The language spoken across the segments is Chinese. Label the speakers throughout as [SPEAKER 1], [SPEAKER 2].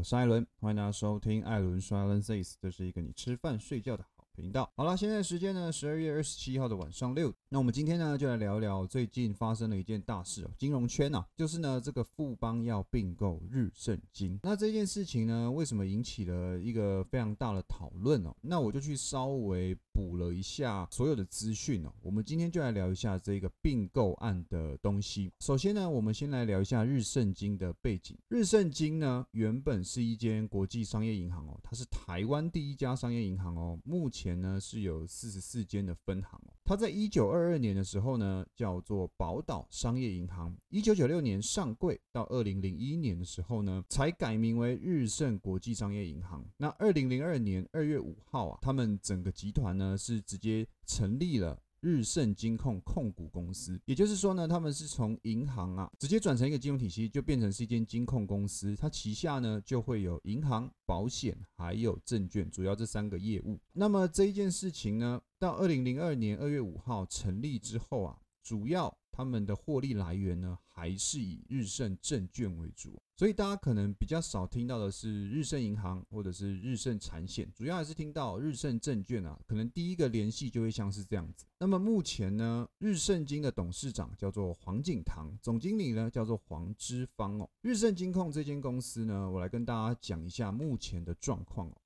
[SPEAKER 1] 我是艾伦，欢迎大家收听艾伦说 （Alan Says） 这是一个你吃饭睡觉的频道。好了，现在时间呢，十二月二十七号的晚上六。那我们今天呢，就来聊聊最近发生了一件大事哦，金融圈呐，就是呢这个富邦要并购日盛金。那这件事情呢，为什么引起了一个非常大的讨论哦？那我就去稍微补了一下所有的资讯哦。我们今天就来聊一下这个并购案的东西。首先呢，我们先来聊一下日盛金的背景。日盛金呢，原本是一间国际商业银行哦，它是台湾第一家商业银行哦，目前呢是有四十四间的分行哦。它在一九二二年的时候呢，叫做宝岛商业银行。一九九六年上柜，到二零零一年的时候呢，才改名为日盛国际商业银行。那二零零二年二月五号啊，他们整个集团呢是直接成立了。日盛金控控股公司，也就是说呢，他们是从银行啊直接转成一个金融体系，就变成是一间金控公司。它旗下呢就会有银行、保险还有证券，主要这三个业务。那么这一件事情呢，到二零零二年二月五号成立之后啊，主要。他们的获利来源呢，还是以日盛证券为主，所以大家可能比较少听到的是日盛银行或者是日盛产险，主要还是听到日盛证券啊，可能第一个联系就会像是这样子。那么目前呢，日盛金的董事长叫做黄景堂，总经理呢叫做黄之芳哦。日盛金控这间公司呢，我来跟大家讲一下目前的状况哦。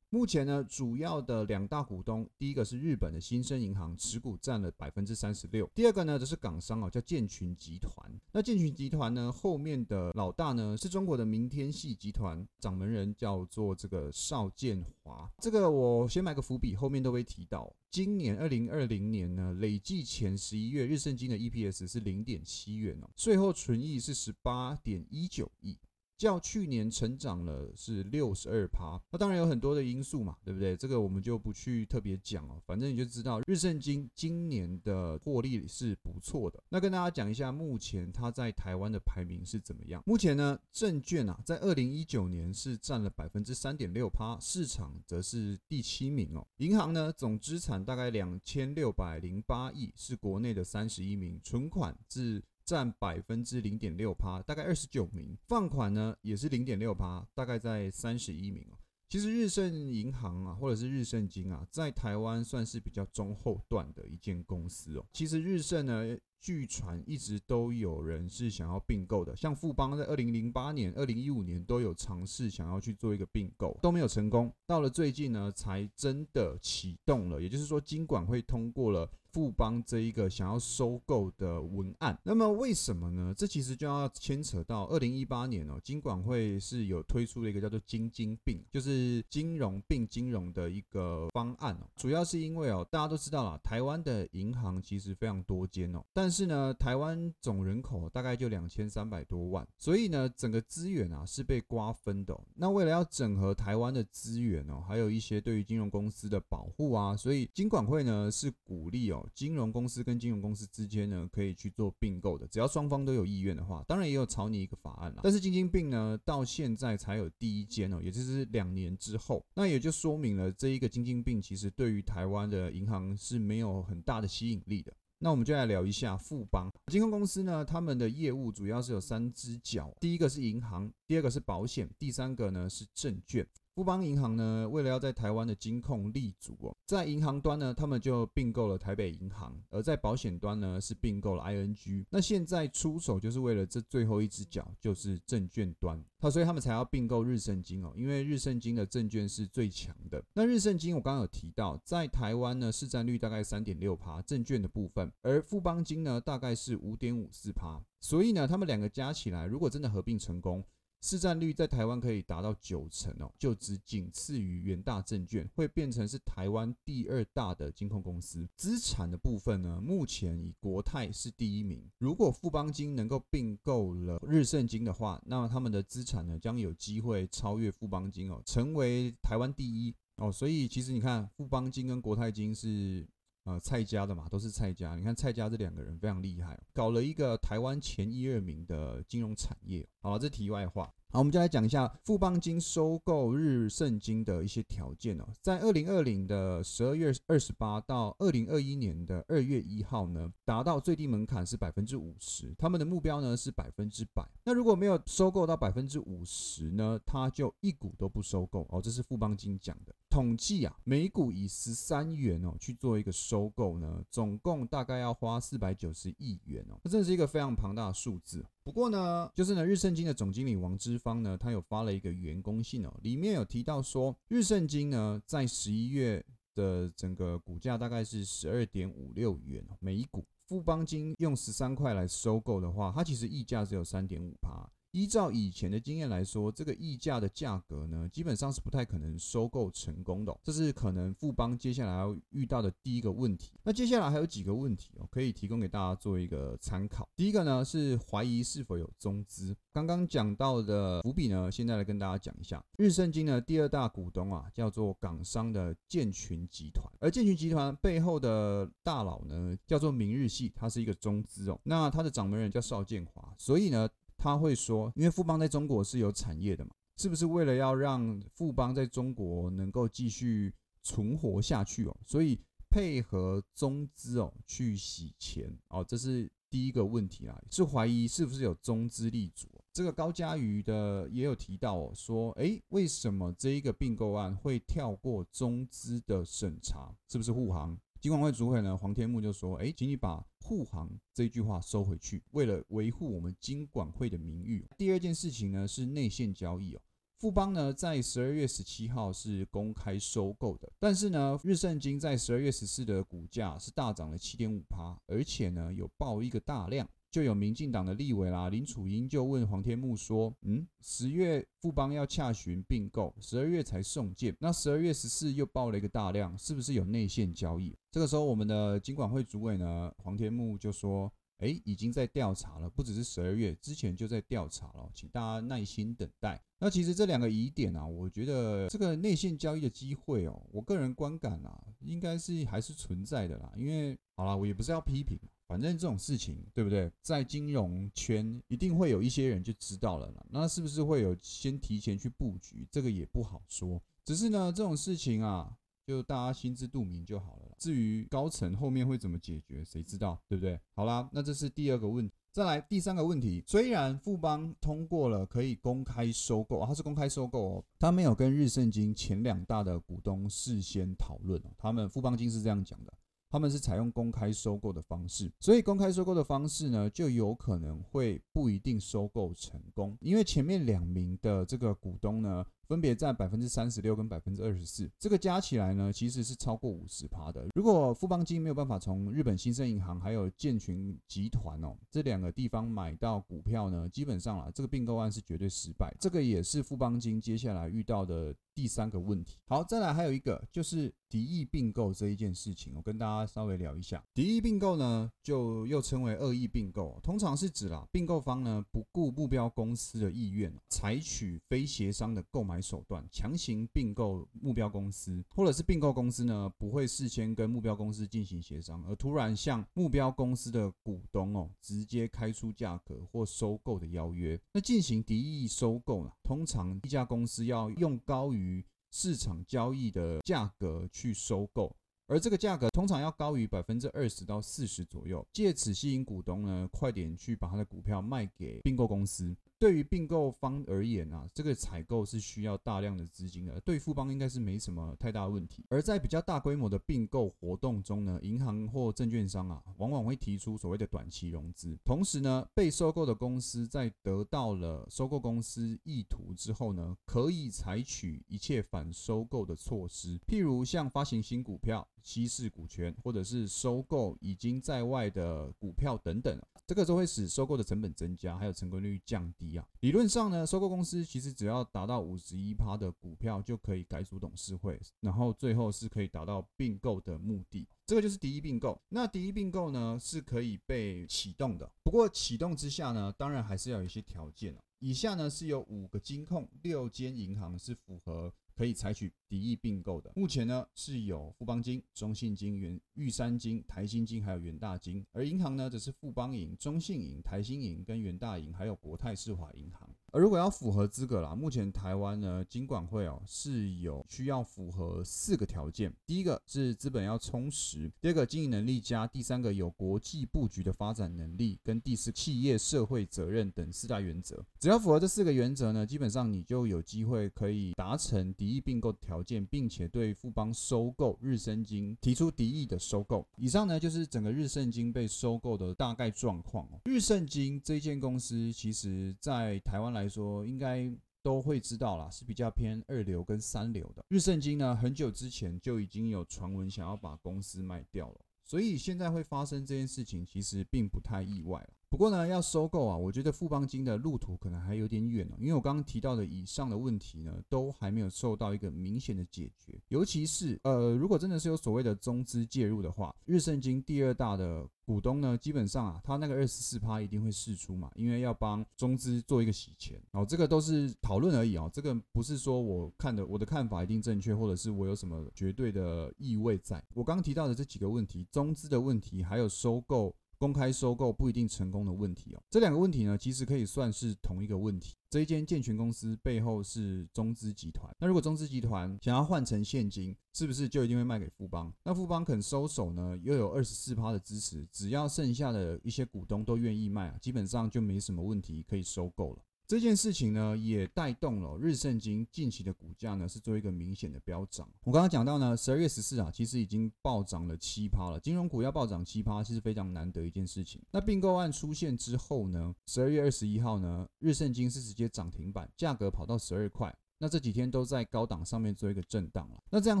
[SPEAKER 1] 目前呢，主要的两大股东，第一个是日本的新生银行，持股占了百分之三十六；第二个呢，则是港商哦，叫建群集团。那建群集团呢，后面的老大呢，是中国的明天系集团，掌门人叫做这个邵建华。这个我先埋个伏笔，后面都会提到。今年二零二零年呢，累计前十一月日盛金的 EPS 是零点七元哦，税后纯益是十八点一九亿。较去年成长了是六十二趴，那当然有很多的因素嘛，对不对？这个我们就不去特别讲哦，反正你就知道日盛金今年的获利是不错的。那跟大家讲一下，目前它在台湾的排名是怎么样？目前呢，证券啊，在二零一九年是占了百分之三点六趴，市场则是第七名哦。银行呢，总资产大概两千六百零八亿，是国内的三十一名，存款至。占百分之零点六趴，大概二十九名。放款呢也是零点六趴，大概在三十一名哦。其实日盛银行啊，或者是日盛金啊，在台湾算是比较中后段的一间公司哦。其实日盛呢。据传一直都有人是想要并购的，像富邦在二零零八年、二零一五年都有尝试想要去做一个并购，都没有成功。到了最近呢，才真的启动了，也就是说，金管会通过了富邦这一个想要收购的文案。那么为什么呢？这其实就要牵扯到二零一八年哦，金管会是有推出了一个叫做“金金并”，就是金融并金融的一个方案哦。主要是因为哦，大家都知道了，台湾的银行其实非常多间哦，但但是呢，台湾总人口大概就两千三百多万，所以呢，整个资源啊是被瓜分的。那为了要整合台湾的资源哦，还有一些对于金融公司的保护啊，所以金管会呢是鼓励哦，金融公司跟金融公司之间呢可以去做并购的，只要双方都有意愿的话。当然也有草拟一个法案啦，但是金金并呢到现在才有第一间哦，也就是两年之后，那也就说明了这一个金金并其实对于台湾的银行是没有很大的吸引力的。那我们就来聊一下富邦金控公司呢，他们的业务主要是有三只脚，第一个是银行，第二个是保险，第三个呢是证券。富邦银行呢，为了要在台湾的金控立足哦，在银行端呢，他们就并购了台北银行；而在保险端呢，是并购了 ING。那现在出手就是为了这最后一只脚，就是证券端。他所以他们才要并购日盛金哦，因为日盛金的证券是最强的。那日盛金我刚刚有提到，在台湾呢，市占率大概三点六趴，证券的部分；而富邦金呢，大概是五点五四趴。所以呢，他们两个加起来，如果真的合并成功，市占率在台湾可以达到九成哦，就只仅次于元大证券，会变成是台湾第二大的金控公司。资产的部分呢，目前以国泰是第一名。如果富邦金能够并购了日盛金的话，那么他们的资产呢，将有机会超越富邦金哦，成为台湾第一哦。所以其实你看，富邦金跟国泰金是。呃，蔡家的嘛，都是蔡家。你看蔡家这两个人非常厉害，搞了一个台湾前一二名的金融产业。好了，这题外话。好，我们就来讲一下富邦金收购日盛金的一些条件哦。在二零二零的十二月二十八到二零二一年的二月一号呢，达到最低门槛是百分之五十，他们的目标呢是百分之百。那如果没有收购到百分之五十呢，他就一股都不收购哦。这是富邦金讲的统计啊，每股以十三元哦去做一个收购呢，总共大概要花四百九十亿元哦，这真的是一个非常庞大的数字。不过呢，就是呢，日盛金的总经理王之芳呢，他有发了一个员工信哦，里面有提到说，日盛金呢在十一月的整个股价大概是十二点五六元每一股，富邦金用十三块来收购的话，它其实溢价只有三点五趴。依照以前的经验来说，这个溢价的价格呢，基本上是不太可能收购成功的。这是可能富邦接下来要遇到的第一个问题。那接下来还有几个问题哦，可以提供给大家做一个参考。第一个呢是怀疑是否有中资。刚刚讲到的伏笔呢，现在来跟大家讲一下。日盛金的第二大股东啊，叫做港商的建群集团，而建群集团背后的大佬呢，叫做明日系，它是一个中资哦。那它的掌门人叫邵建华，所以呢。他会说，因为富邦在中国是有产业的嘛，是不是为了要让富邦在中国能够继续存活下去哦，所以配合中资哦去洗钱哦，这是第一个问题啊，是怀疑是不是有中资立足。这个高嘉瑜的也有提到哦，说诶，为什么这一个并购案会跳过中资的审查？是不是护航？金管会主委呢，黄天木就说：“哎，请你把护航这句话收回去，为了维护我们金管会的名誉。”第二件事情呢是内线交易哦，富邦呢在十二月十七号是公开收购的，但是呢日盛金在十二月十四的股价是大涨了七点五趴，而且呢有爆一个大量。就有民进党的立委啦，林楚英就问黄天木说：“嗯，十月富邦要洽询并购，十二月才送件，那十二月十四又报了一个大量，是不是有内线交易？”这个时候，我们的金管会主委呢，黄天木就说：“哎，已经在调查了，不只是十二月之前就在调查了，请大家耐心等待。”那其实这两个疑点啊，我觉得这个内线交易的机会哦，我个人观感啊，应该是还是存在的啦，因为好啦，我也不是要批评。反正这种事情，对不对？在金融圈一定会有一些人就知道了啦那是不是会有先提前去布局？这个也不好说。只是呢，这种事情啊，就大家心知肚明就好了啦。至于高层后面会怎么解决，谁知道，对不对？好啦，那这是第二个问。再来第三个问题，虽然富邦通过了可以公开收购，它是公开收购哦，它没有跟日盛金前两大的股东事先讨论哦。他们富邦金是这样讲的。他们是采用公开收购的方式，所以公开收购的方式呢，就有可能会不一定收购成功，因为前面两名的这个股东呢。分别占百分之三十六跟百分之二十四，这个加起来呢，其实是超过五十趴的。如果富邦金没有办法从日本新生银行还有建群集团哦这两个地方买到股票呢，基本上啊，这个并购案是绝对失败。这个也是富邦金接下来遇到的第三个问题。好，再来还有一个就是敌意并购这一件事情，我跟大家稍微聊一下。敌意并购呢，就又称为恶意并购，通常是指啦，并购方呢不顾目标公司的意愿，采取非协商的购买。手段强行并购目标公司，或者是并购公司呢不会事先跟目标公司进行协商，而突然向目标公司的股东哦直接开出价格或收购的邀约，那进行敌意收购呢？通常一家公司要用高于市场交易的价格去收购，而这个价格通常要高于百分之二十到四十左右，借此吸引股东呢快点去把他的股票卖给并购公司。对于并购方而言啊，这个采购是需要大量的资金的，对富邦应该是没什么太大问题。而在比较大规模的并购活动中呢，银行或证券商啊，往往会提出所谓的短期融资。同时呢，被收购的公司在得到了收购公司意图之后呢，可以采取一切反收购的措施，譬如像发行新股票、稀释股权，或者是收购已经在外的股票等等。这个都会使收购的成本增加，还有成功率降低啊。理论上呢，收购公司其实只要达到五十一趴的股票就可以改组董事会，然后最后是可以达到并购的目的。这个就是第一并购。那第一并购呢是可以被启动的，不过启动之下呢，当然还是要有一些条件以下呢是有五个金控、六间银行是符合。可以采取敌意并购的，目前呢是有富邦金、中信金、元玉山金、台新金，还有元大金，而银行呢则是富邦银、中信银、台新银跟元大银，还有国泰世华银行。而如果要符合资格啦，目前台湾呢金管会哦是有需要符合四个条件，第一个是资本要充实，第二个经营能力佳，第三个有国际布局的发展能力，跟第四企业社会责任等四大原则。只要符合这四个原则呢，基本上你就有机会可以达成敌意并购条件，并且对富邦收购日升金提出敌意的收购。以上呢就是整个日盛金被收购的大概状况哦。日盛金这间公司，其实在台湾来说，应该都会知道啦，是比较偏二流跟三流的。日圣经呢，很久之前就已经有传闻想要把公司卖掉了，所以现在会发生这件事情，其实并不太意外了。不过呢，要收购啊，我觉得富邦金的路途可能还有点远哦，因为我刚刚提到的以上的问题呢，都还没有受到一个明显的解决。尤其是呃，如果真的是有所谓的中资介入的话，日盛金第二大的股东呢，基本上啊，他那个二十四趴一定会释出嘛，因为要帮中资做一个洗钱。哦，这个都是讨论而已啊，这个不是说我看的我的看法一定正确，或者是我有什么绝对的意味在。我刚刚提到的这几个问题，中资的问题，还有收购。公开收购不一定成功的问题哦，这两个问题呢，其实可以算是同一个问题。这一间健全公司背后是中资集团，那如果中资集团想要换成现金，是不是就一定会卖给富邦？那富邦肯收手呢，又有二十四趴的支持，只要剩下的一些股东都愿意卖啊，基本上就没什么问题可以收购了。这件事情呢，也带动了日盛金近期的股价呢，是做一个明显的飙涨。我刚刚讲到呢，十二月十四啊，其实已经暴涨了七趴了。金融股要暴涨七趴，其实非常难得一件事情。那并购案出现之后呢，十二月二十一号呢，日盛金是直接涨停板，价格跑到十二块。那这几天都在高档上面做一个震荡了。那这样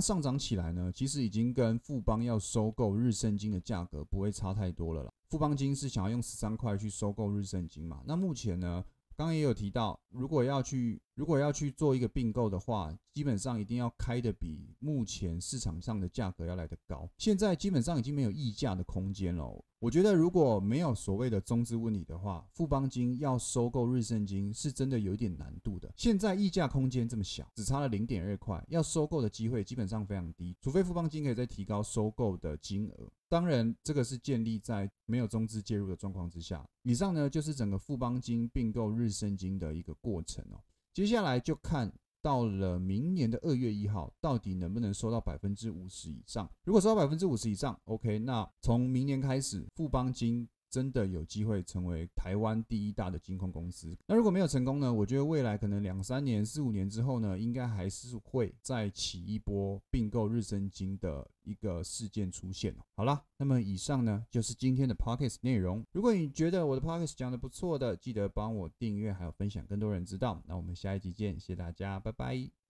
[SPEAKER 1] 上涨起来呢，其实已经跟富邦要收购日盛金的价格不会差太多了啦。富邦金是想要用十三块去收购日盛金嘛？那目前呢？刚也有提到，如果要去如果要去做一个并购的话，基本上一定要开的比目前市场上的价格要来得高。现在基本上已经没有溢价的空间了。我觉得如果没有所谓的中资问题的话，富邦金要收购日盛金是真的有一点难度的。现在溢价空间这么小，只差了零点二块，要收购的机会基本上非常低，除非富邦金可以再提高收购的金额。当然，这个是建立在没有中资介入的状况之下。以上呢就是整个富邦金并购日盛金的一个过程哦。接下来就看到了明年的二月一号，到底能不能收到百分之五十以上？如果收到百分之五十以上，OK，那从明年开始，富邦金。真的有机会成为台湾第一大的金控公司。那如果没有成功呢？我觉得未来可能两三年、四五年之后呢，应该还是会再起一波并购日升金的一个事件出现。好了，那么以上呢就是今天的 podcast 内容。如果你觉得我的 podcast 讲的不错的，记得帮我订阅还有分享，更多人知道。那我们下一集见，谢谢大家，拜拜。